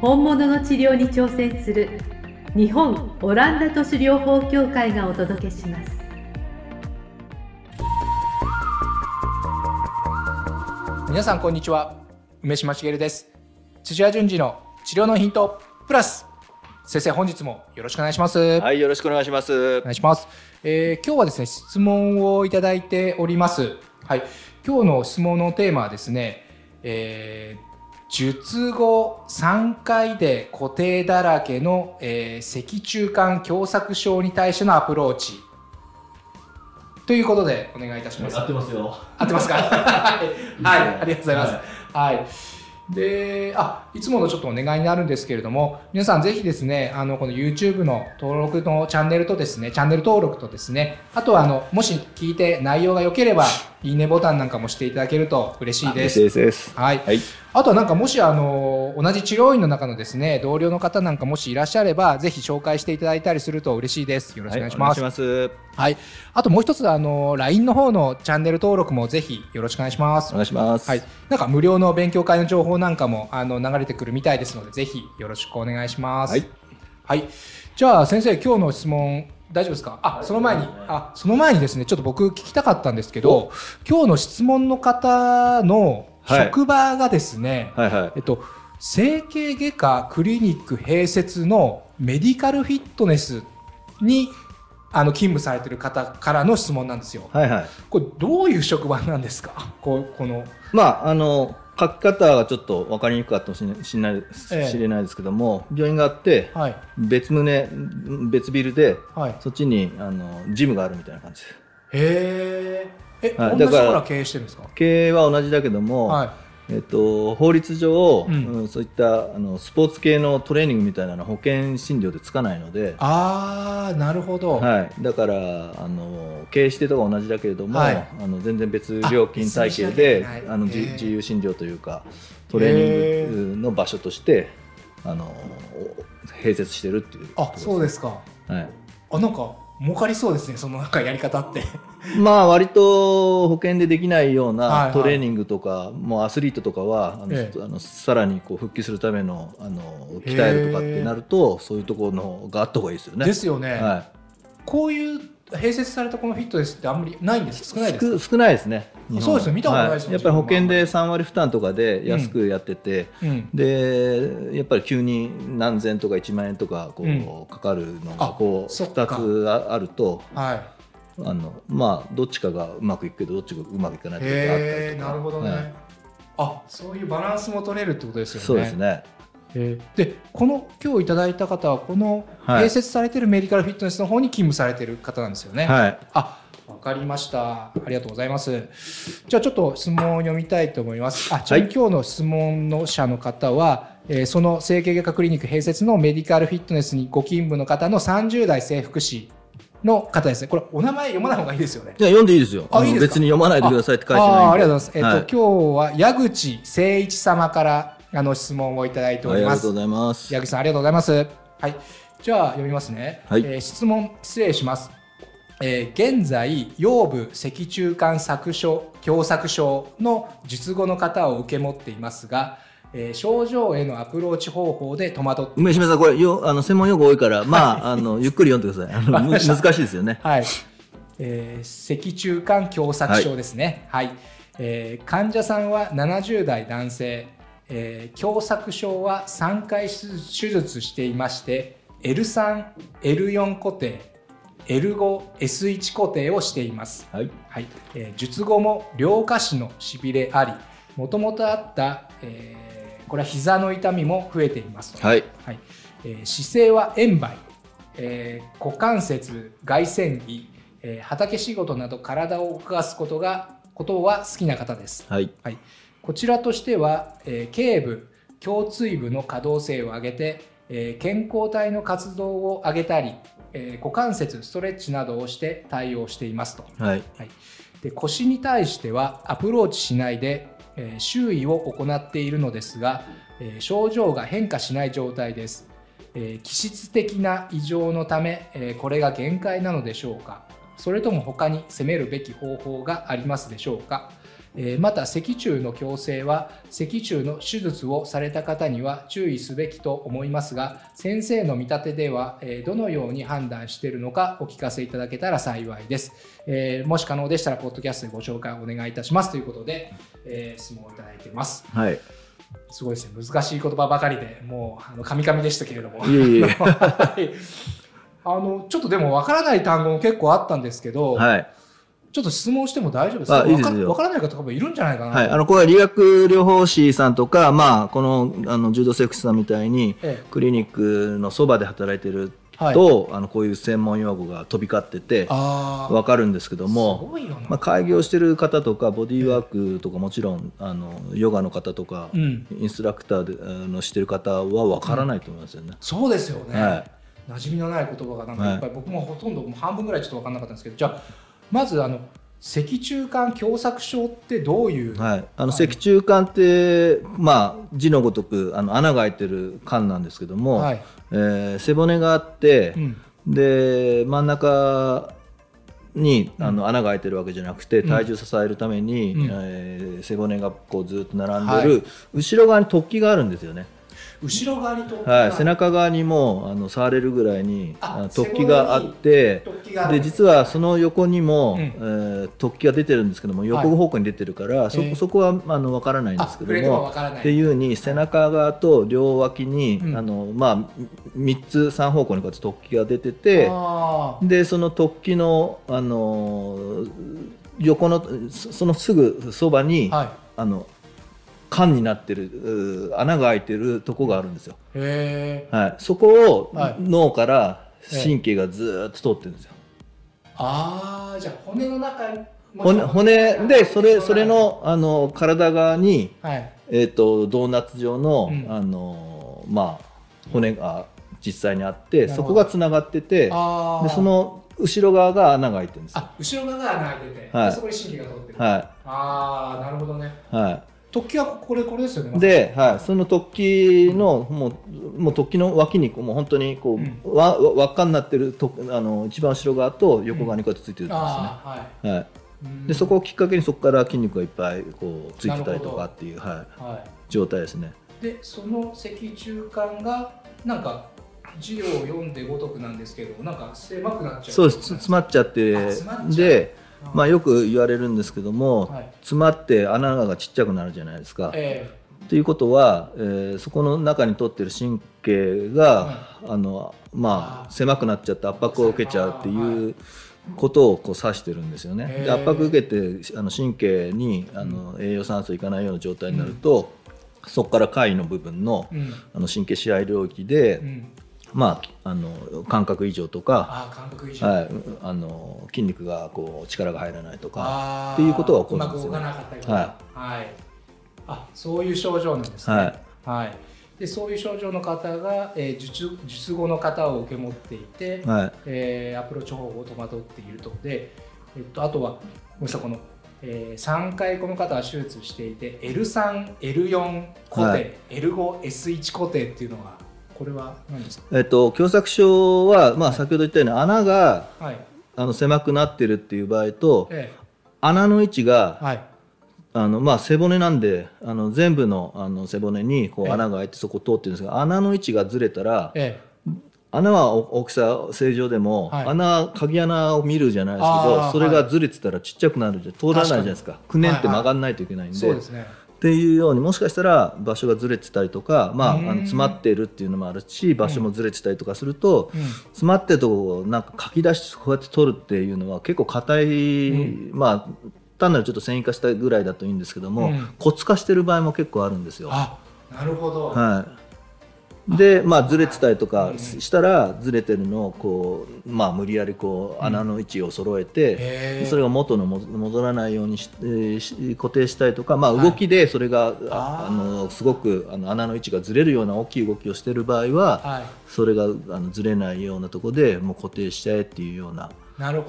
本物の治療に挑戦する日本オランダ都市療法協会がお届けします。皆さんこんにちは。梅島茂です。土屋順次の治療のヒントプラス。先生本日もよろしくお願いします。はい、よろしくお願いします。お。願いします、えー今日はですね質問をいただいております。はい。今日の質問のテーマはですね、えー術後3回で固定だらけの、えー脊柱管狭窄症に対してのアプローチということでお願いいたしますってますよ。合ってますか？はい、はい、ありがとうございます。はい。で、あ、いつものちょっとお願いになるんですけれども、皆さんぜひですね、あの、この YouTube の登録のチャンネルとですね、チャンネル登録とですね、あとはあの、もし聞いて内容が良ければ、いいねボタンなんかもしていただけると嬉しいです。ですです。はい。はい。あとはなんかもしあの同じ治療院の中のですね同僚の方なんかもしいらっしゃればぜひ紹介していただいたりすると嬉しいです。よろしくお願いします。はいいします。はい。あともう一つ、あの、LINE の方のチャンネル登録もぜひよろしくお願いします。お願いします。はい。なんか無料の勉強会の情報なんかも、あの、流れてくるみたいですので、ぜひよろしくお願いします。はい。はい。じゃあ、先生、今日の質問、大丈夫ですか？あ、その前に、あ、その前にですね、ちょっと僕聞きたかったんですけど、今日の質問の方のはい職場がですね、はいはい。えっと、整形外科クリニック併設のメディカルフィットネスにあの勤務されてる方からの質問なんですよ。はいはい。これどういう職場なんですか？こうこの。まあ、あの、書き方がちょっと分かりにくかったかもしれないしれないええ知れないですけども、病院があって、はい。別棟、別ビルで、はい。そっちにあのジムがあるみたいな感じです。へえ。え、はい同じとだから経営してるんですか？経営は同じだけども、はい。えっと、法律上、うん。うんそういったあのスポーツ系のトレーニングみたいなのは保険診療でつかないので、あー、なるほど。はい、だからあの経営してとか同じだけれども、はい。あの全然別料金体系であのじへー。自由診療というかトレーニングの場所としてあの併設してるっていうあ、そうですすか。はい、あ、なんか、儲かりそうですね、そのなんかやり方って。まあ割と保険でできないようないトレーニングとか、もうアスリートとかはあの、ええあのさらにこう復帰するためのあの鍛えるとかってなるとそういうところのがあった方がいいですよね。ですよね。はこういう併設されたこのフィットネスってあんまりないんです少ないですか？少少ないですね。そうですよ見たことないですよはやっぱり保険で3割負担とかで安くやってて、うん。でやっぱり急に何千とか1万円とかこう、うんかかるのあがこうそっか2つああるとはい。あのまあどっちかがうまくいくけどどっちかがうまくいかないっていうのがあったりとかなるほどね。はいあ、そういうバランスも取れるってことですよね。そうです。ね。へーで、この今日いただいた方はこのはい併設されているメディカルフィットネスの方に勤務されている方なんですよね。はい。あ、わかりました。ありがとうございます。じゃあちょっと質問を読みたいと思います。あ、ちなみに今日の質問の者の方は、えーその整形外科クリニック併設のメディカルフィットネスにご勤務の方の30代性福祉の方ですね。これお名前読まない方がいいですよね。いや読んでいいですよ。のあいいですか？別に読まないでくださいって書いてない。あありがとうございます。えっと、はい今日は矢口誠一様からあの質問をいただいておりますはいありがとう。ございます。矢口さんありがとうございます。はい。じゃあ読みますね。はいえー質問失礼します。えー現在腰部脊柱管削症狭窄症の術後の方を受け持っていますが、えー症状へのアプローチ方法で戸惑って梅島さんこれよあの専門用語多いからまああのゆっくり読んでくださ い。難しいですよね。はい。えー脊柱管狭窄症ですね。はい。えー患者さんは70代男性、えー狭窄症は3回手術していまして、L3、L4 固定、L5、S1 固定をしています。はい。はい。えー術後も両下肢のしびれあり、もともとあった、えーこれは膝の痛みも増えています。はい。はいえー姿勢は円梅、えー股関節外旋位、えー畑仕事など体を動かすことがことは好きな方です、はい。はい、こちらとしては、えー、頸部胸椎部の可動性を上げて、えー、健康体の活動を上げたり、えー、股関節ストレッチなどをして対応していますと、はい。はい、で腰に対してはアプローチしないで、えー、周囲を行っているのですが、えー、症状が変化しない状態です、えー、気質的な異常のため、えー、これが限界なのでしょうかそれとも他に攻めるべき方法がありますでしょうか？また脊柱の矯正は脊柱の手術をされた方には注意すべきと思いますが先生の見立てではどのように判断しているのかお聞かせいただけたら幸いです、えもし可能でしたらポッドキャストでご紹介お願いいたします。ということで、え質問をいただいてます。はい。すごいですね。難しい言葉ばかりでもうあのカミカミでしたけれども。いえいえ あのちょっとでもわからない単語も結構あったんですけど、はい。ちょっと質問しても大丈夫ですか？いいですわからない方多分いるんじゃないかな。はい。あの、これは理学療法士さんとか、まあ、この、あの、柔道セックスさんみたいに、ええ、クリニックのそばで働いてると、はい、あのこういう専門用語が飛び交ってて分かるんですけどもまあ、開業してる方とかボディーワークとかもちろんあのヨガの方とか、うん、インストラクターであのしてる方は分からないと思いますよね。うん、そうですよね、はい、馴染みのない言葉がなんかい。っぱい、はい、僕もほとんど半分ぐらいちょっと分からなかったんですけど。じゃあまずあの脊柱管狭窄症ってどういう、はい、あの脊柱管って、まあ、字のごとくあの穴が開いてる管なんですけども、はい、えー、背骨があって、うん、で真ん中にあの穴が開いてるわけじゃなくて、体重支えるために、うん、えー、背骨がこうずっと並んでる、はい、後ろ側に突起があるんですよね。後ろ側に突起はい、背中側にもあの触れるぐらいに突起があってで実はその横にも、うん、えー、突起が出てるんですけども横方向に出てるから、はい、そそこはあの分からないんですけどもっていうふうに背中側と両脇に、うん、あのまあ、3つ3方向にこうやって突起が出ててでその突起のあの横のそのすぐそばに、はい、あの管になってる穴が開いてるとこがあるんですよ。はい、そこを脳から神経がずっと通ってるんですよ。ああじゃあ骨の中に骨骨でそれそれのあの体側に、はい、えーと、ドーナツ状の、うん、あのまあ、骨が実際にあってそこがつながっててでその後ろ側が穴が開いてるんですあ後ろ側が穴が開いてて、はい、そこに神経が通ってる、はい、ああなるほどね、はい突起はこれこれですよね。で、はい、その突起の、もうもう突起の脇にもう本当にこう、うん、輪輪っかになってるとあの一番後ろ側と横側にこうやってついてるんですね。うん、はい。はい。でそこをきっかけにそこから筋肉がいっぱいこうついてたりとかっていう、はい、はい、状態ですね。でその脊柱管がなんか字を読んでごとくなんですけどなんか狭くなっちゃうそうです詰まっちゃってでまあ、よく言われるんですけども、はい、詰まって穴がちっちゃくなるじゃないですか。えー、ということは、えー、そこの中に取ってる神経が、あのまあ、狭くなっちゃって圧迫を受けちゃうっていうことをこう指してるんですよね。で圧迫受けてあの神経にあの栄養酸素いかないような状態になると、うん、そこから下位の部分の,、あの神経支配領域で、まあ、あの感覚異常とかはい、あの筋肉がこう力が入らないとかっていうことが起こるんですよ、ね。はい、はい、あそういう症状なんですね。はい、はい、でそういう症状の方が、えー、術術後の方を受け持っていて、はい。えー、アプローチ方法を戸惑っていると。で、えっと、あとはごめんなさいこのえー、3回この方は手術していて L3、L4 固定、はい、L5、S1 固定っていうのがこれは何ですか、えっと、狭窄症は、まあ、先ほど言ったように穴が、はい、あの狭くなってるっていう場合と、ええ、穴の位置が、はい。あのまあ、背骨なんであの全部のあの背骨にこう穴が開いてそこ通ってるんですが、ええ、穴の位置がずれたら、ええ、穴は大きさ正常でも、はい、穴鍵穴を見るじゃないですけどそれがずれてたらちっちゃくなるじゃ通らないじゃないですか。くねって曲がんないといけないんで。はいはいね、っていうようにもしかしたら場所がずれてたりとか、まあ、あの詰まってるっていうのもあるし場所もずれてたりとかすると、うん、詰まってるとこをなんか書き出してこうやって取るっていうのは結構硬い、うん、まあ単なるちょっと繊維化したぐらいだといいんですけども、うん、骨化してる場合も結構あるんですよ。あなるほど、はいで、まあ、ずれてたりとかしたらずれてるのをこう、まあ、無理やりこう穴の位置を揃えて、それが元の戻らないようにし、えー、固定したりとか、まあ、動きでそれが、はい、あのすごくあの穴の位置がずれるような大きい動きをしている場合は、はい、それがあのずれないようなところでもう固定しちゃえっていうような。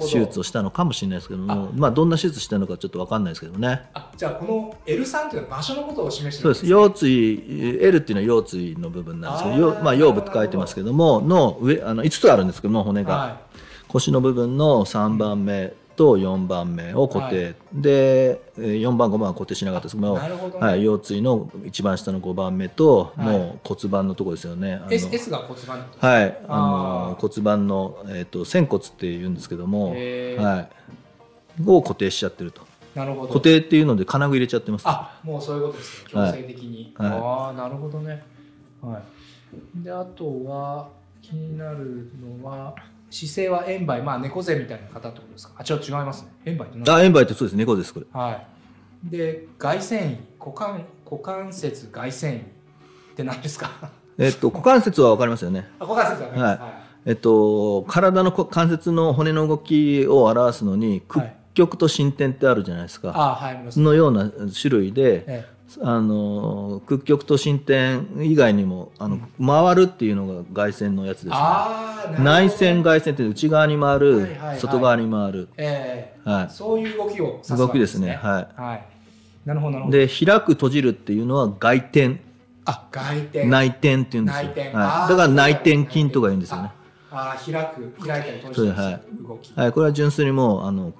手術をしたのかもしれないですけどもまあ、どんな手術したのかちょっと分かんないですけどね。あじゃあこの L3 というのは場所のことを示してるんです、ね、そうです。腰椎 L っていうのは腰椎の部分なんですけどまあ、腰部って書いてますけどもの上あの5つあるんですけども骨が、はい、腰の部分の3番目と4番目を固定、はい、で4番5番は固定しなかったですけどね、はい、腰椎の一番下の5番目と、はい、もう骨盤のところですよね。S, S が骨盤はい。あの骨盤の、えーと、仙骨っていうんですけども、はい、を固定しちゃってると。なるほど。固定っていうので金具入れちゃってます。あもうそういうことですね。強制的に、はい、ああなるほどね。はい。であとは気になるのは姿勢は円梅、まあ猫背みたいな方ってことですか？あ、ちょっと違いますね。円梅ってあ、円梅ってそうです。猫です、これ。はい。で、外旋位、股関、股関節外旋位って何ですか？えっと、股関節はわかりますよね。あ、股関節はわかります。はい。えっと、体の関節の骨の動きを表すのに、屈曲と伸展ってあるじゃないですか。あ、はい、のような種類で、ええあの屈曲と進展以外にもあの、回るっていうのが外旋のやつですね。内旋外旋って内側に回る、はいはいはい、外側に回る、えー、はい、そういう動きをす、ね、動きですね。はい、はい、なるほどなるほど。で開く閉じるっていうのは外転。あ外転。内転っていうんですよ、はい、だから内転筋とか言うんですよね。ああ開く開いたり閉じたりはい、動き。はい。これは純粋にもうあの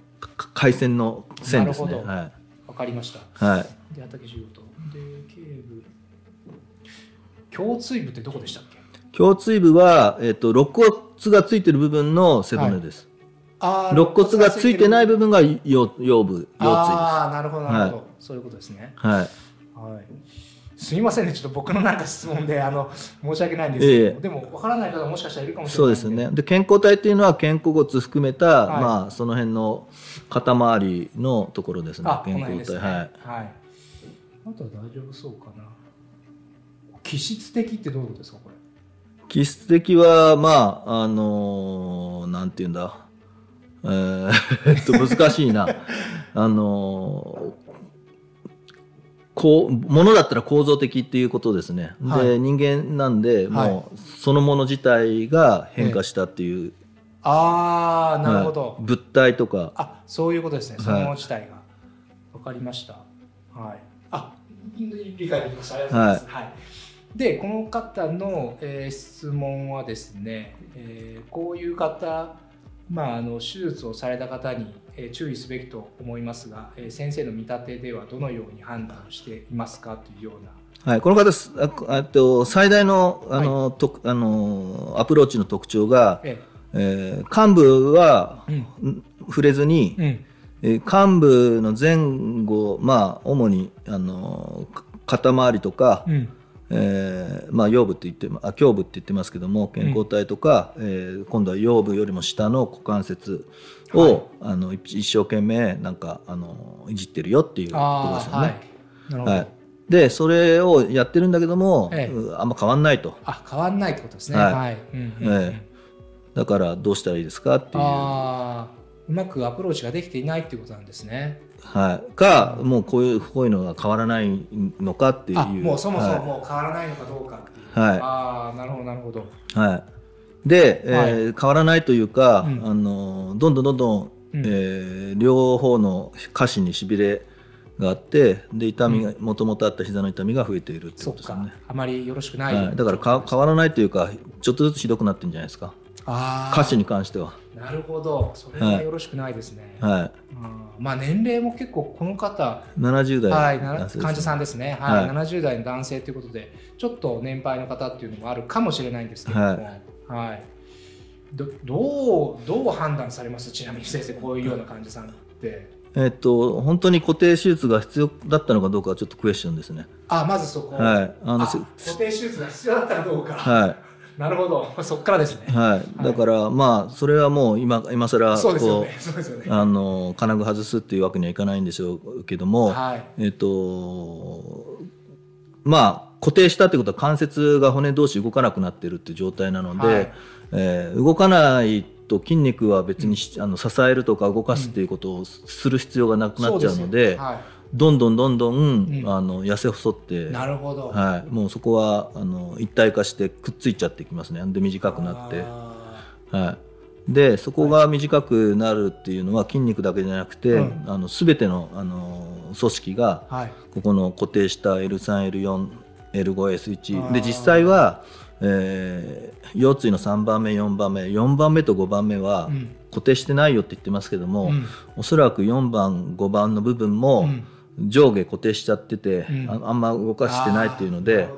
回線の線ですね。はい。わかりました。はい。で畑仕事で頸部。胸椎部ってどこでしたっけ？胸椎部は、えっと、肋骨がついてる部分の背骨です、はい、肋骨がついてない部分が腰腰部腰椎です。ああなるほどなるほど、はい、そういうことですね。はい、はい。すみませんね、ちょっと僕のなんか質問であの申し訳ないんですけど、えー、でも分からない方もしかしたらいるかもしれないそうですね。で健康体っていうのは肩甲骨含めた、はい、まあその辺の肩周りのところですね。健康体、ね、はい。はいあとは大丈夫そうかな。気質的ってどういうことですかこれ？気質的はまああのー、なんて言うんだ？えー、っと難しいな。あのーこうものだったら構造的っていうことですね、はい、で人間なんで、もうそのもの自体が変化したっていう、ああなるほど、物体とか。あそういうことですね。そのもの自体が、わ、かりました。はい。あ理解できましたありがとうございます、はい、はい、でこの方の、えー、質問はですね、えー、こういう方まあ、あの手術をされた方に、えー、注意すべきと思いますが、えー、先生の見立てではどのように判断していますかというような。はい、この方あと最大のあの、はい、とあのアプローチの特徴が、ええ。えー、幹部は、うん、触れずに、うん。え幹部の前後、まあ、主にあの肩周りとか、うん、えー、まあ、腰部って言ってあ胸部って言ってますけども健康体とか、うん、えー、今度は腰部よりも下の股関節を、はい、あの一生懸命なんかあのいじってるよっていうことですよね。はい、でそれをやってるんだけども、ええ、あんま変わんないと。あ変わんないってことですね。はい、はい。うんうんうん、ええ、だからどうしたらいいですかっていう。うまくアプローチができていないっていうことなんですね。はい、か、もうこういうこういうのが変わらないのかっていう。もうそもそももう変わらないのかどうかっていう、はい、ああなるほどなるほど、はい、で、えー、はい、変わらないというか、うん、あのどんどんどんどん、うん、えー、両方の下肢にしびれがあってで痛みがもともとあった膝の痛みが増えているってことですね。あまりよろしくない、はい、だからか変わらないというかちょっとずつひどくなってるんじゃないですか歌手に関しては。なるほど。それはよろしくないですね。はい、まあ年齢も結構この方70代、はい、患者さんですね、はいはい、70代の男性ということでちょっと年配の方っていうのもあるかもしれないんですけれども、はい、はい、どどうどう判断されます？ちなみに先生こういうような患者さんって。えっと、本当に固定手術が必要だったのかどうかはちょっとクエスチョンですね。あまずそこ、はい、あの固定手術が必要だったかどうか。はいなるほど、そこからですね。はい、だから、まあ、それはもう今、今更、そううね。あの、金具外すっていうわけにはいかないんでしょうけども、はい、えっと、まあ、固定したってことは関節が骨同士動かなくなってるっていう状態なので、はい、えー、動かないと筋肉は別に、うん、あの支えるとか動かすっていうことをする必要がなくなっちゃうので。うんどんどんどんどん、うん、あの痩せ細ってなるほど、はい、もうそこはあの一体化してくっついちゃってきますね。で短くなって、はい、でそこが短くなるっていうのは筋肉だけじゃなくて、はい、あの全てのあの組織が、はい、ここの固定した L3L4L5S1 で実際は、えー、腰椎の3番目4番目4番目と5番目は固定してないよって言ってますけども、うん、おそらく4番5番の部分も、うん上下固定しちゃってて、うん、あんま動かしてないっていうので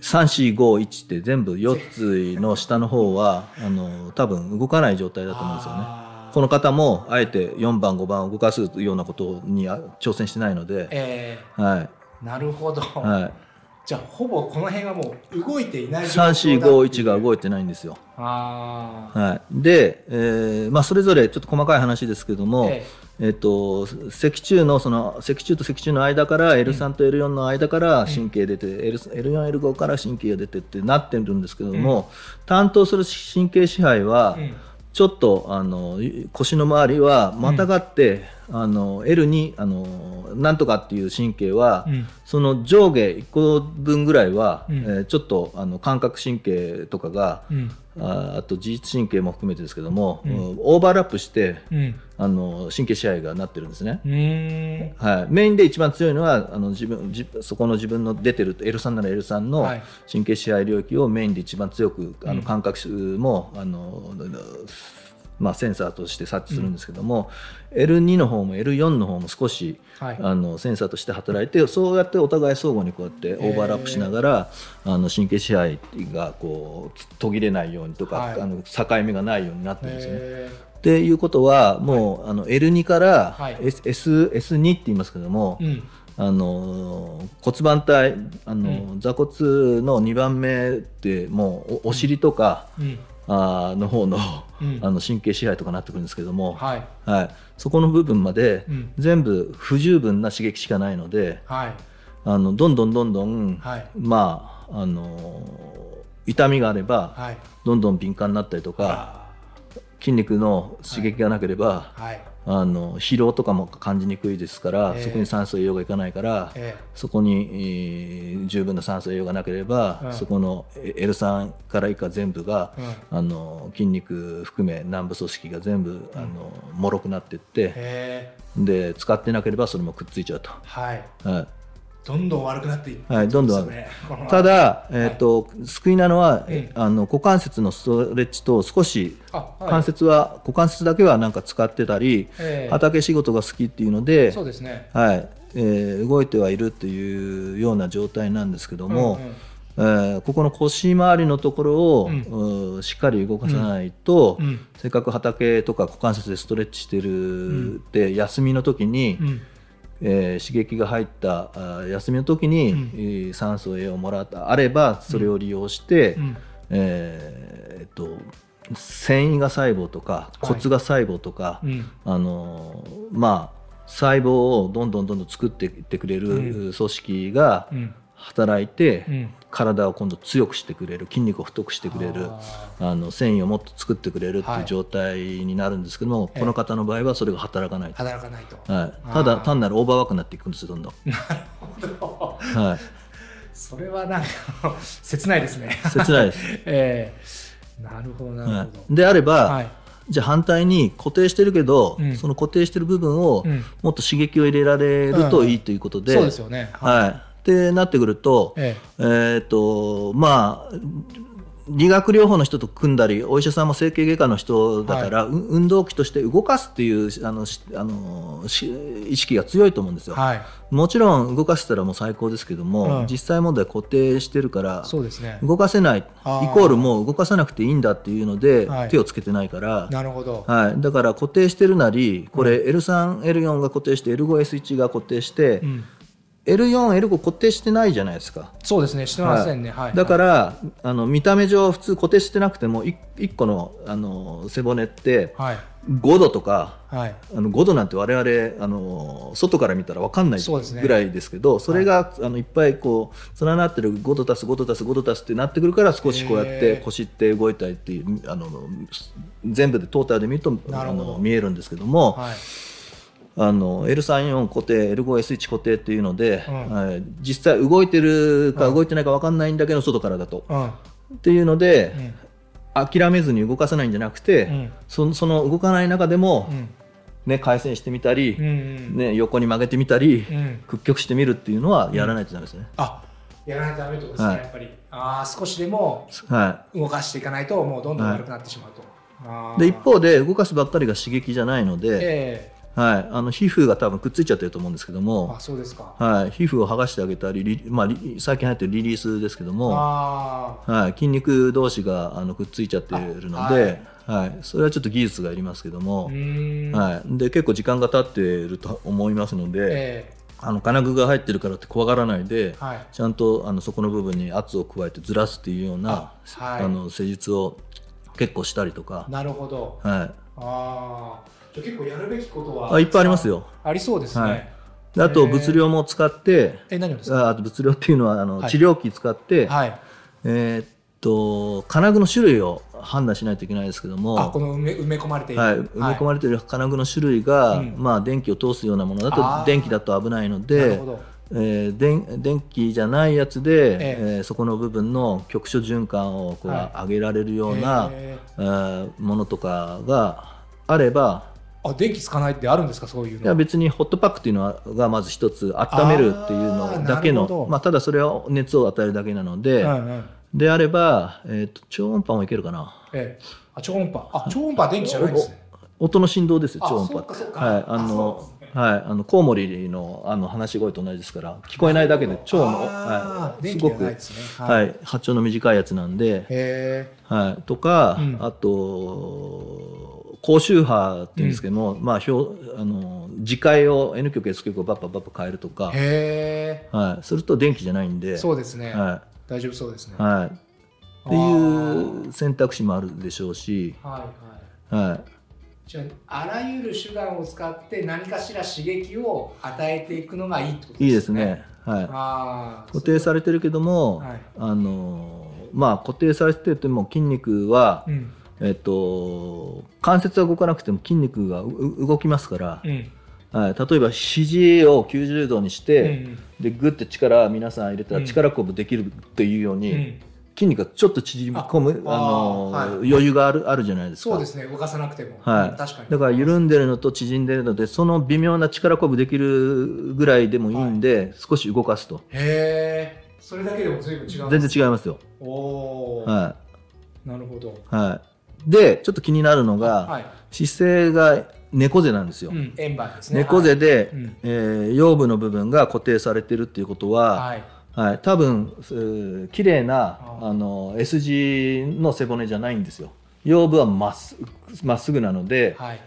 3451って全部4つの下の方はあの多分動かない状態だと思うんですよね。この方もあえて4番5番を動かすようなことに挑戦してないので、えー、はい、なるほど、はい、じゃあほぼこの辺はもう動いていない3451が動いてないんですよ。はい、で、えーまあ、それぞれちょっと細かい話ですけども、えーえっと、脊柱のその脊柱と脊柱の間から L3 と L4 の間から神経出て、うん、L4、L5 から神経が出てってなってるんですけども、うん、担当する神経支配は、うん。ちょっとあの腰の周りはまたがって、うん、あの L にあのなんとかっていう神経は、うん、その上下1個分ぐらいは、うん、えー、ちょっとあの感覚神経とかが、ああと自律神経も含めてですけども、オーバーラップして、あの神経支配がなってるんですね。はい、メインで一番強いのはあの自分自そこの自分の出てる L3 なら L3 の神経支配領域をメインで一番強く、あの感覚もあのまあ、センサーとして察知するんですけども、うん、L2 の方も L4 の方も少し、はい、あのセンサーとして働いてそうやってお互い相互にこうやってオーバーラップしながら、あの神経支配がこう途切れないようにとか、はい、あの境目がないようになってるんですね。っていうことはもう、はい、あの L2 から S、S S2 って言いますけども、うん。あの骨盤体あの、うん、座骨の2番目ってもうお尻とか、うん、あの方の,、あの神経支配とかなってくるんですけども、はい、はい、そこの部分まで全部不十分な刺激しかないので、はい、あのどんどんどんどん、はい、まああの痛みがあれば、はい、どんどん敏感になったりとか筋肉の刺激がなければ、はい、あの疲労とかも感じにくいですから、えー、そこに酸素栄養がいかないから、えー、そこに、えー、十分な酸素栄養がなければ、うん、そこの L3 から以下全部が、うん、あの筋肉含め軟部組織が全部、うん、あの脆くなっていって、え。ー、で使ってなければそれもくっついちゃうと。はい、はいどんどん悪くなっていって、はい、どんどん悪くただ、えーと、はい、救いなのは、あの股関節のストレッチと少し、関節は股関節だけはなんか使ってたり、えー、畑仕事が好きっていうのでそうですね、はい。えー、動いてはいるっていうような状態なんですけども、うんうん、えー、ここの腰回りのところを、うん、しっかり動かさないと、うん、せっかく畑とか股関節でストレッチしてるって、休みの時に、うんえー、刺激が入ったあ休みの時に、うん、えー、酸素栄養をもらったあればそれを利用して、うん、えー、っと繊維が細胞とか骨が細胞とか、はい、あのまあ細胞をどんどんどんどん作っていってくれる組織が働いて、うん、体を今度強くしてくれる筋肉を太くしてくれるあの繊維をもっと作ってくれるっていう状態になるんですけども、はい、この方の場合はそれが働かない働かないと、はい、ただ単なるオーバーワークになっていくんですよどんどん。なるほど、はい、それはなんか 切ないですね。切ないです、えー、なるほどなるほど、はい、であれば、はい。じゃあ反対に固定してるけど、うん、その固定してる部分をもっと刺激を入れられるといいということで、そうですよね、はいってなってくると、ええ。えー、とまあ理学療法の人と組んだりお医者さんも整形外科の人だから、はい、運動器として動かすっていうあのあの意識が強いと思うんですよ、はい、もちろん動かせたらもう最高ですけども、うん、実際問題固定してるからそうです、ね、動かせないイコールもう動かさなくていいんだっていうので、はい、手をつけてないからなるほど、はい、だから固定してるなりこれ L3L4 が固定して L5S1 が固定して、うん L4、L5 固定してないじゃないですか。そうですね、してませんね。はい。だから、あの見た目上普通固定してなくても1個のあの背骨って、はい、5度とか、はい、あの5度なんて我々あの外から見たら分かんないぐらいですけどそ、ね,、れが、はい、あのいっぱいこう連なってる5度足す5度足す5度足すってなってくるから少しこうやって腰って動いたりっていうあの全部でトータルで見るとあの見えるんですけども。はいあの L34 固定 L5S1 固定っていうので、うん、はい、実際動いてるか動いてないか分かんないんだけど、外からだと、うん、っていうので、うん、諦めずに動かさないんじゃなくて、そその動かない中でも、ね、回線してみたり、うんうん、ね、横に曲げてみたり、屈曲してみるっていうのはやらないとダメですね。あやらないとダメってことですね、はい、やっぱり。あ少しでも動かしていかないともうどんどん悪くなってしまうと。はい、で一方で動かすばっかりが刺激じゃないので、えはい、あの皮膚が多分くっついちゃってると思うんですけども。あそうですか、はい、皮膚を剥がしてあげたり、まあ、最近流行ってるリリースですけども、はい、筋肉同士があのくっついちゃってるので、はい、はい、それはちょっと技術がいりますけども、はい、で結構時間が経っていると思いますので。えーあの金具が入ってるからって怖がらないで、はい、ちゃんとあのそこの部分に圧を加えてずらすっていうようなあ、はい、あの施術を結構したりとか。なるほど、はい、あ結構やるべきことはあいっぱいありますよ。ありそうですね。はい。あと物量も使ってえ何ですか？あと物量っていうのはあの、治療器使って、はい、えー、っと金具の種類を判断しないといけないですけども。あこの埋め埋め込まれている、はい、埋め込まれている金具の種類が、まあ、電気を通すようなものだと電気だと危ないので。えー、電電気じゃないやつで、ええ。ー、そこの部分の局所循環をこう、はい、上げられるような、えー、ものとかがあればあ電気つかないってあるんですか？そういうの。いや別にホットパックっていうのがまず一つ温めるっていうのだけのまあ、ただそれは熱を与えるだけなので、うんうん、であれば、えーと、超音波もいけるかな、ええ、あ超音波。あ超音波電気じゃないですね。音の振動ですよ超音波。ってはいあのはい、あのコウモリのあの話し声と同じですから聞こえないだけで超の、はい、すごく、ね、はい、波長の短いやつなんで、はい、とか、うん、あと高周波っていうんですけども、うん、まあ表あの磁界を N 極 S 極をバッパバッパ変えるとか。はい、すると電気じゃないんで。そうですね、はい、大丈夫そうですね、はい、っていう選択肢もあるでしょうし。はいはい、はい、じゃああらゆる手段を使って何かしら刺激を与えていくのがいいってことですね。いいですね。はい。固定されてるけども、はい、あのまあ固定されてても筋肉は、うんえっと、関節は動かなくても筋肉が動きますから、うん、はい、例えば肘を90度にして、うん、でグッて力皆さん入れたら力こぶできるっていうように、うん、筋肉がちょっと縮み込むあの、はい、余裕があるあるじゃないですか。そうですね。動かさなくても、はい、確かに。だから緩んでるのと縮んでるのでその微妙な力こぶできるぐらいでもいいんで、はい、少し動かすと。へえそれだけでも随分違う全然違いますよ。おお、はい、なるほど。はいでちょっと気になるのが、はい、姿勢が猫背なんですよ。うん、円盤ですね。猫背で、はい、えー、腰部の部分が固定されてるっていうことは、はい、はい、多分綺麗なあの S 字の背骨じゃないんですよ。腰部はまっすまっすぐなので、はい、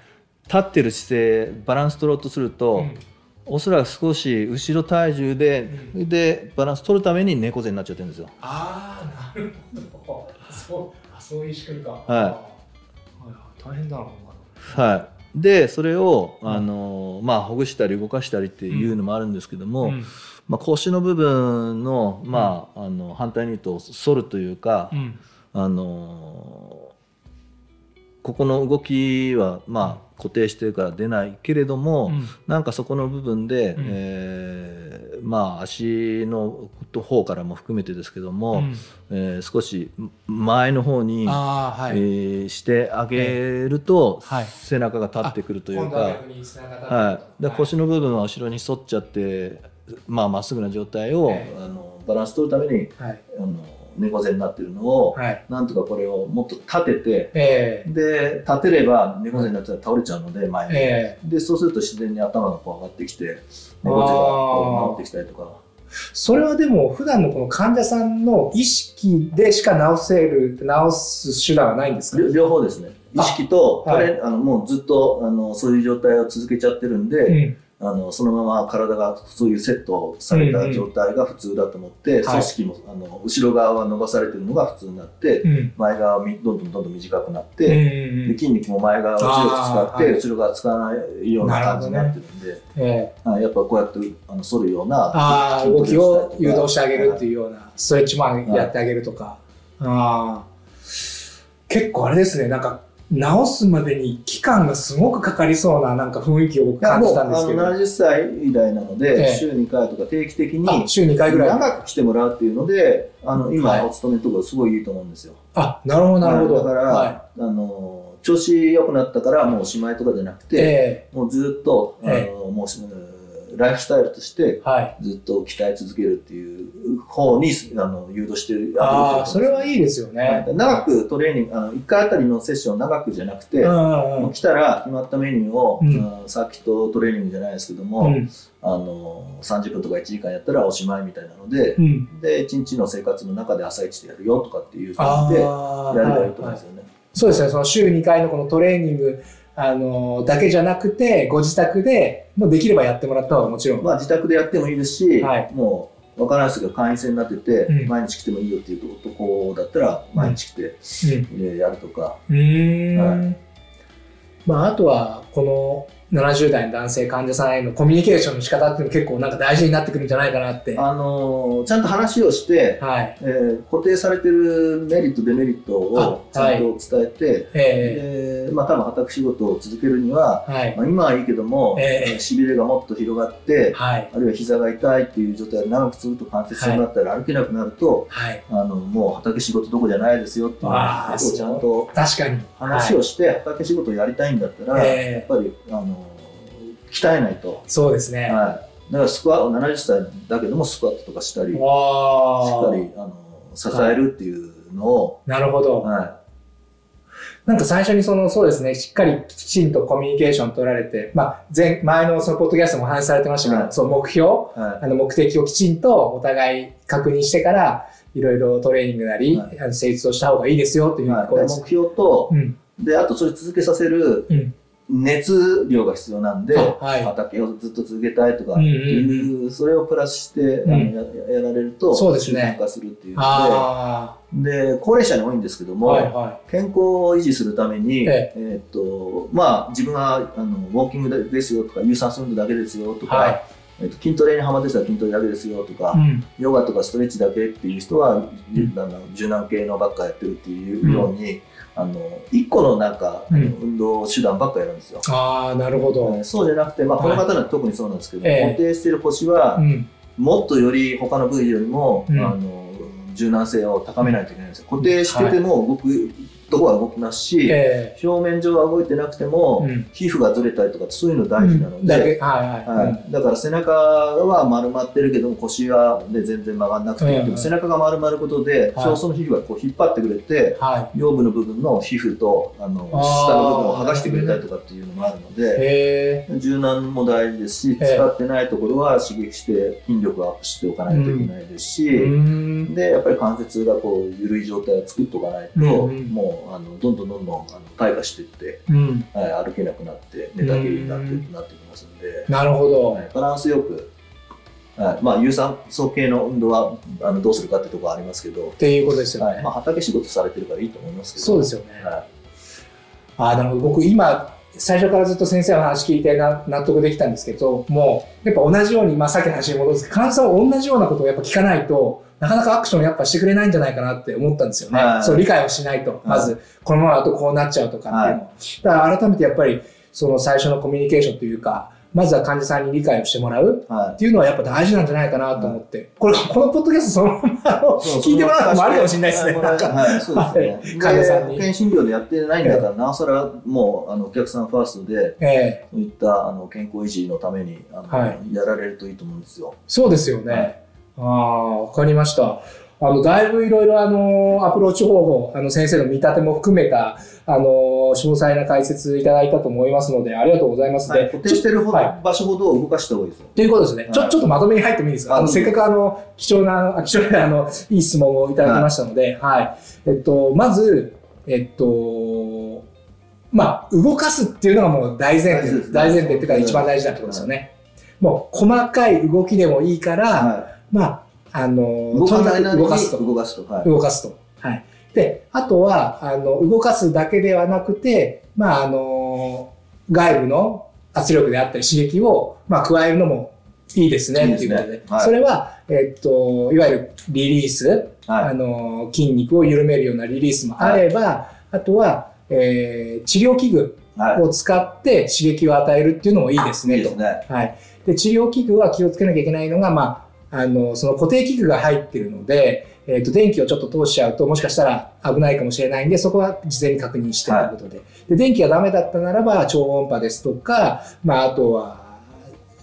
立ってる姿勢バランス取ろうとすると、うん、おそらく少し後ろ体重で、うん、でバランス取るために猫背になっちゃってるんですよ。ああなるほど。そうそういう仕組みか。はい。大変だな。はい。でそれを、あのまあ、ほぐしたり動かしたりっていうのもあるんですけども、うん、まあ、腰の部分の,、まあ、あの反対に言うと反るというか、うん、あのここの動きは、まあ、固定してるから出ないけれども、うん、なんかそこの部分で、うん、えー、まあ足の方からも含めてですけども、うん、えー、少し前の方に、はい、えー、してあげると、はい、背中が立ってくるというか、はい、で腰の部分は後ろに反っちゃってまあまっすぐな状態を、あのバランス取るために、はい、あの猫背になってるのを、はい、なんとかこれをもっと立てて、えー、で立てれば猫背になったら倒れちゃうので前に、えー、でそうすると自然に頭がこう上がってきて猫背がこう治ってきたりとか。それはでも普段のこの患者さんの意識でしか治せる治す手段はないんですか？両方ですね。意識と、はい、あのもうずっとあのそういう状態を続けちゃってるんで、あのそのまま体がそういうセットされた状態が普通だと思って、うんうん、組織も、あの後ろ側は伸ばされてるのが普通になって、うん、前側はどんどんどんどん短くなって、うんうん、で筋肉も前側を強く使って、後ろ側使わないような感じになってるんで、ね。えー、やっぱこうやってあの反るようなあ動きを誘導してあげるっていうようなストレッチマンやってあげるとか、あ結構あれですね。なんか直すまでに期間がすごくかかりそうななんか雰囲気を僕感じたんですけど。70歳以来なので、ええ、週2回とか定期的に週2回ぐらい長く来てもらうっていうので、あの今お勤めのところすごいいいと思うんですよ。あ、なるほどなるほど。だから、はい、あの調子良くなったからもうおしまいとかじゃなくて、え、もうずっとあの、もうライフスタイルとしてずっと鍛え続けるっていう方にあの誘導してるああそれはいいですよね。長くトレーニングあの1回あたりのセッション長くじゃなくて、もう来たら決まったメニューを、うん、さっきとトレーニングじゃないですけども、うん、あの30分とか1時間やったらおしまいみたいなので、うん、で1日の生活の中で朝一でやるよとかっていう感じでやればいいと思うんですよね。はいはい、そうですね。その週2回のこのトレーニングあの、だけじゃなくて、ご自宅で、もうできればやってもらった方がもちろん。まあ自宅でやってもいいですし、はい、もう、わからないですけど、会員制になってて、うん、毎日来てもいいよっていう男だったら、毎日来て、うん、やるとか。うん。はい、まあ、あとは、この、70代の男性患者さんへのコミュニケーションの仕方っていうの結構なんか大事になってくるんじゃないかなって。あのー、ちゃんと話をして、はい、えー、固定されてるメリット、デメリットをちゃんと伝えて、はい、え。ー、まあ多分畑仕事を続けるには、はい、まあ、今はいいけども、えー、しびれがもっと広がって、はい、あるいは膝が痛いっていう状態で長く続くと関節症になったら歩けなくなると、はい、あのもう畑仕事どこじゃないですよっていうことをちゃんと話をして、畑仕事をやりたいんだったら、やっぱりあの鍛えないと。そうですね。はい。だからスクワット、70歳だけどもスクワットとかしたり、しっかりあの支えるっていうのを。なるほど。はい。なんか最初にその、そうですね、しっかりきちんとコミュニケーション取られて、まあ、前、前のそのポッドキャストも話されてましたけど、はい、その目標、はい、あの目的をきちんとお互い確認してから、いろいろトレーニングなり、はい、あの成立をした方がいいですよっていう、はい、目標と、うん、で、あとそれ続けさせる、うん熱量が必要なんで、はい、畑をずっと続けたいとかっていう、うんうん、それをプラスして、うん、あのややられると、そうですね。化するっていうので、で、高齢者に多いんですけども、はいはい、健康を維持するために、ええ。ー、っと、まあ、自分はあのウォーキングですよとか、有酸素運動だけですよとか、はい。えっと、筋トレにハマってたら筋トレだけですよとか、うん、ヨガとかストレッチだけっていう人は、うん、柔軟系のばっかやってるっていうように、うん、あの1個のなんか、うん、運動手段ばっかやるんですよ。ああなるほど、えー、そうじゃなくて、まあ、この方は特にそうなんですけど、はい、固定してる腰は、もっとより他の部位よりも、あの柔軟性を高めないといけないんですよ。固定してても動く、はいとこは動きますし、えー、表面上は動いてなくても、うん、皮膚がずれたりとかそういうの大事なので、はいはい。だから背中は丸まってるけども腰は、ね、全然曲がんなくて、うん、背中が丸まることで、はい、その皮膚がこう引っ張ってくれて、はい、腰部の部分の皮膚とあの下の部分を剥がしてくれたりとかっていうのもあるので柔軟も大事ですし使ってないところは刺激して筋力をアップしておかないといけないですし、うん、でやっぱり関節がこう緩い状態を作っておかないと、もうあのどんどんどんどんあの退化していって、うん、はい、歩けなくなって寝たきりになってなってきますんで、なるほど、はい、バランスよくはい、まあ有酸素系の運動はあのどうするかってところありますけどっていうことですよね、はい、まあ、畑仕事されてるからいいと思いますけど。そうですよね、はい、あなるほど。僕今最初からずっと先生の話聞いてな納得できたんですけどもうやっぱ同じように、まあ、さっきの話に戻す患者さんは同じようなことをやっぱ聞かないとなかなかアクションやっぱしてくれないんじゃないかなって思ったんですよね。はい、そう理解をしないと、まず、このままだとこうなっちゃうとかっていうの。はい、だから改めてやっぱり、その最初のコミュニケーションというか、まずは患者さんに理解をしてもらうっていうのはやっぱ大事なんじゃないかなと思って。これ、このポッドキャストそのまま聞いてもらうのもあるかもしれないですね。はい、そうですね。患者さんに。保険診療でやってないんだから、なおさらもう、あの、お客さんファーストで、えそういった、あの、健康維持のために、あの、はい、やられるといいと思うんですよ。そうですよね。ああ、わかりました。あの、だいぶいろいろあの、アプローチ方法、あの、先生の見立ても含めた、あの、詳細な解説いただいたと思いますので、ありがとうございます。はい、固定してる場所ほど動かした方がいいですよ。ということですね。ちょ、ちょっとまとめに入ってもいいですか？あの、せっかくあの、貴重な、貴重な、あの、いい質問をいただきましたので、はい。えっと、まず、えっと、まあ、動かすっていうのがもう大前提、大前提っていうか一番大事なところですよね。もう細かい動きでもいいから、はい、まあ、あの、動かない動かすと。動かすと。はい、動かすと。はい。で、あとは、あの、動かすだけではなくて、まあ、あの、外部の圧力であったり刺激を、まあ、加えるのもいいですね、っていうことで。はい、それは、えっと、いわゆるリリース、はい、あの、筋肉を緩めるようなリリースもあれば、はい、あとは、えー、治療器具を使って刺激を与えるっていうのもいいですね、と。いいね、はい。で、治療器具は気をつけなきゃいけないのが、まあ、あの、その固定器具が入ってるので、えっ、ー、と、電気をちょっと通しちゃうと、もしかしたら危ないかもしれないんで、そこは事前に確認してということで。はい、で、電気がダメだったならば、超音波ですとか、まあ、あとは、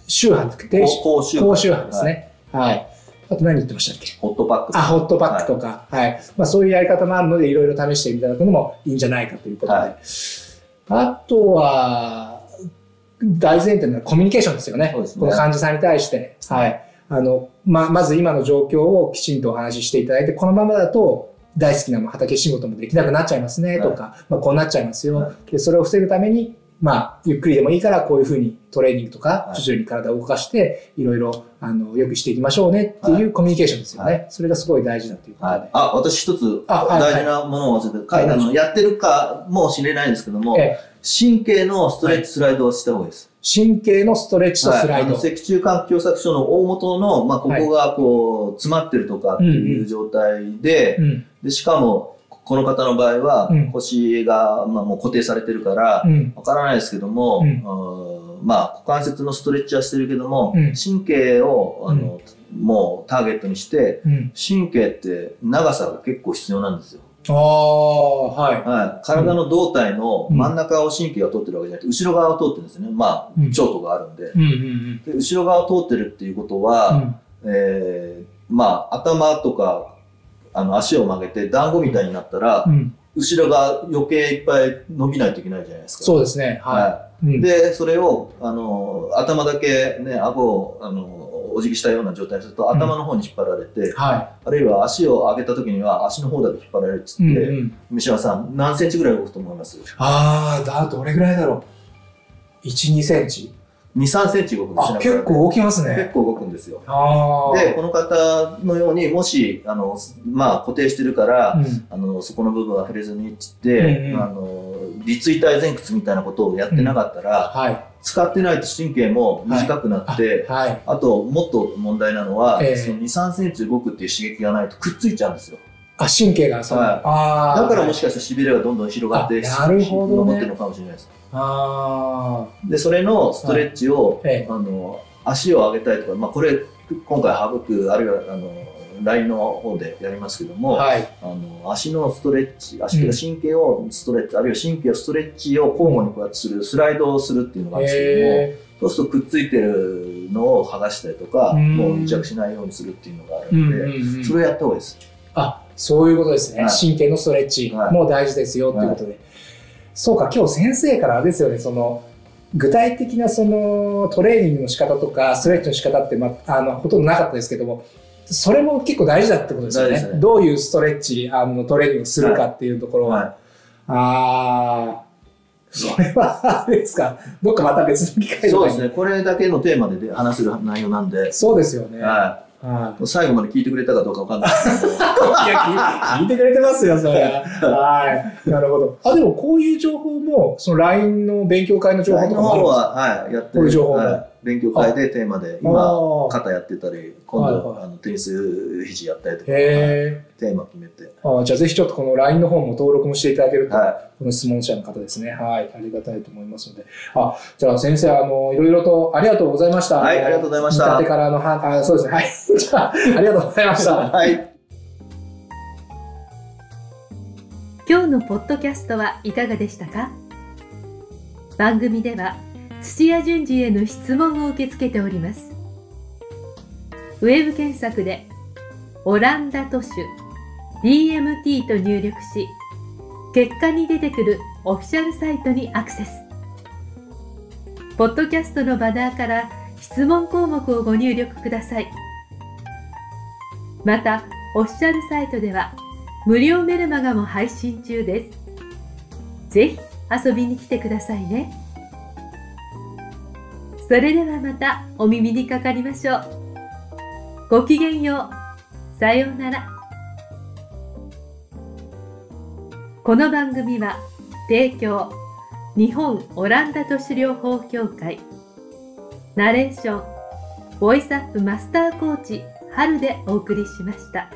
周波高周波。高周波ですね。はい、はいあと何言ってましたっけ？ホットパックあ、ホットパックとか。はい。はい、まあそういうやり方もあるので、いろいろ試していただくのもいいんじゃないかということで。はい、あとは、大前提のコミュニケーションですよね。ね。この患者さんに対して。はい。あの、ま、まず今の状況をきちんとお話ししていただいて、このままだと大好きな畑仕事もできなくなっちゃいますねとか、はい、まあこうなっちゃいますよ。はい、で、それを防ぐためにまあ、ゆっくりでもいいから、こういうふうにトレーニングとか、徐々に体を動かして、いろいろ、あの、よくしていきましょうねっていうコミュニケーションですよね。はい、それがすごい大事だということで。はい、あ、私一つ、大事なものを忘れて、はい、あの、やってるかもしれないんですけども、神経のストレッチスライドをした方がいいです。神経のストレッチとスライド。脊柱管狭窄症の大元の、まあ、ここがこう、詰まってるとかっていう状態で、で、しかも、この方の場合は、腰が、まあ、もう固定されてるから、わからないですけども、うん、まあ、股関節のストレッチはしてるけども、神経を、あの、もうターゲットにして、神経って長さが結構必要なんですよ。ああ、はい。はい。体の胴体の真ん中を神経が通ってるわけじゃなくて、後ろ側を通ってるんですよね。まあ、腸とかあるんで。で後ろ側を通ってるっていうことは、えー、まあ、頭とかあの足を曲げて団子みたいになったら、うん、後ろが余計いっぱい伸びないといけないじゃないですか。そうですね。はい。はいうん、で、それを、あの、頭だけね、顎を、あの、お辞儀したような状態にすると、頭の方に引っ張られて、はい、あるいは足を上げた時には足の方だけ引っ張られるっつって、うんうん、三島さん、何センチぐらい動くと思います？ああ、だ、どれぐらいだろう？1、2センチ2、3センチ動くんですね。結構動きますね。結構動くんですよ。で、この方のように、もし、あの、まあ、固定してるから、うん、あの、そこの部分が触れずにって、うんうん、あの、立位体前屈みたいなことをやってなかったら、うんはい、使ってないと神経も短くなって、はい、あと、もっと問題なのは、えー、その2、3センチ動くっていう刺激がないとくっついちゃうんですよ。あ、神経が、そう。はい、あだからもしかしたら痺れがどんどん広がって、なるほど、ね、残ってるのかもしれないです。あでそれのストレッチを、はい、あの足を上げたいとか、まあ、これ今回省くあるいはあの LINE の方でやりますけども、はい、あの足のストレッチ足の神経をストレッチ、うん、あるいは神経をストレッチを交互にこうやってするスライドをするっていうのがあるんですけどもそうするとくっついてるのを剥がしたりとか、もう癒着しないようにするっていうのがあるので、うんうんうん、それをやった方がいいです。あそういうことですね、はい、神経のストレッチも大事ですよっていうことで。そうか、今日先生からあれですよね、その、具体的なそのトレーニングの仕方とか、ストレッチの仕方って、まあ、の、ほとんどなかったですけども、それも結構大事だってことですよね。ねどういうストレッチ、あの、トレーニングするかっていうところは。はいはい、ああ、それは、あれですか、どっかまた別の機会そうですね、これだけのテーマで話せる内容なんで。そうですよね。はいはい、最後まで聞いてくれたかどうかわかんないですけど。いや聞いてくれてますよ、それは。はい。なるほど。あ、でもこういう情報も、その LINE の勉強会の情報とかもあるんですか？は、はい、やってる。こういう情報も。はい勉強会でテーマで、今、肩やってたり、今度、あのテニス肘やったりとか、テーマ決めて。あじゃあぜひちょっとこの LINE の方も登録もしていただけると、この質問者の方ですね。はい。ありがたいと思いますので。あ、じゃあ先生、あの、いろいろとありがとうございました。はい、ありがとうございました。見立てからのは、あ、そうですね。はい。じゃあ、ありがとうございました。はい。今日のポッドキャストはいかがでしたか？番組では土屋順次への質問を受け付けております。ウェブ検索でオランダ都市 DMT と入力し、結果に出てくるオフィシャルサイトにアクセス。ポッドキャストのバナーから質問項目をご入力ください。また、オフィシャルサイトでは無料メルマガも配信中です。ぜひ遊びに来てくださいね。それではまたお耳にかかりましょう。ごきげんよう。さようなら。この番組は提供日本オランダ都市療法協会ナレーションボイスアップマスターコーチ春でお送りしました。